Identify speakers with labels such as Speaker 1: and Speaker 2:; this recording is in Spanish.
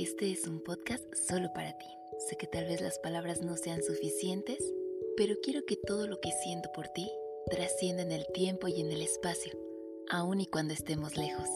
Speaker 1: Este es un podcast solo para ti. Sé que tal vez las palabras no sean suficientes, pero quiero que todo lo que siento por ti trascienda en el tiempo y en el espacio, aun y cuando estemos lejos.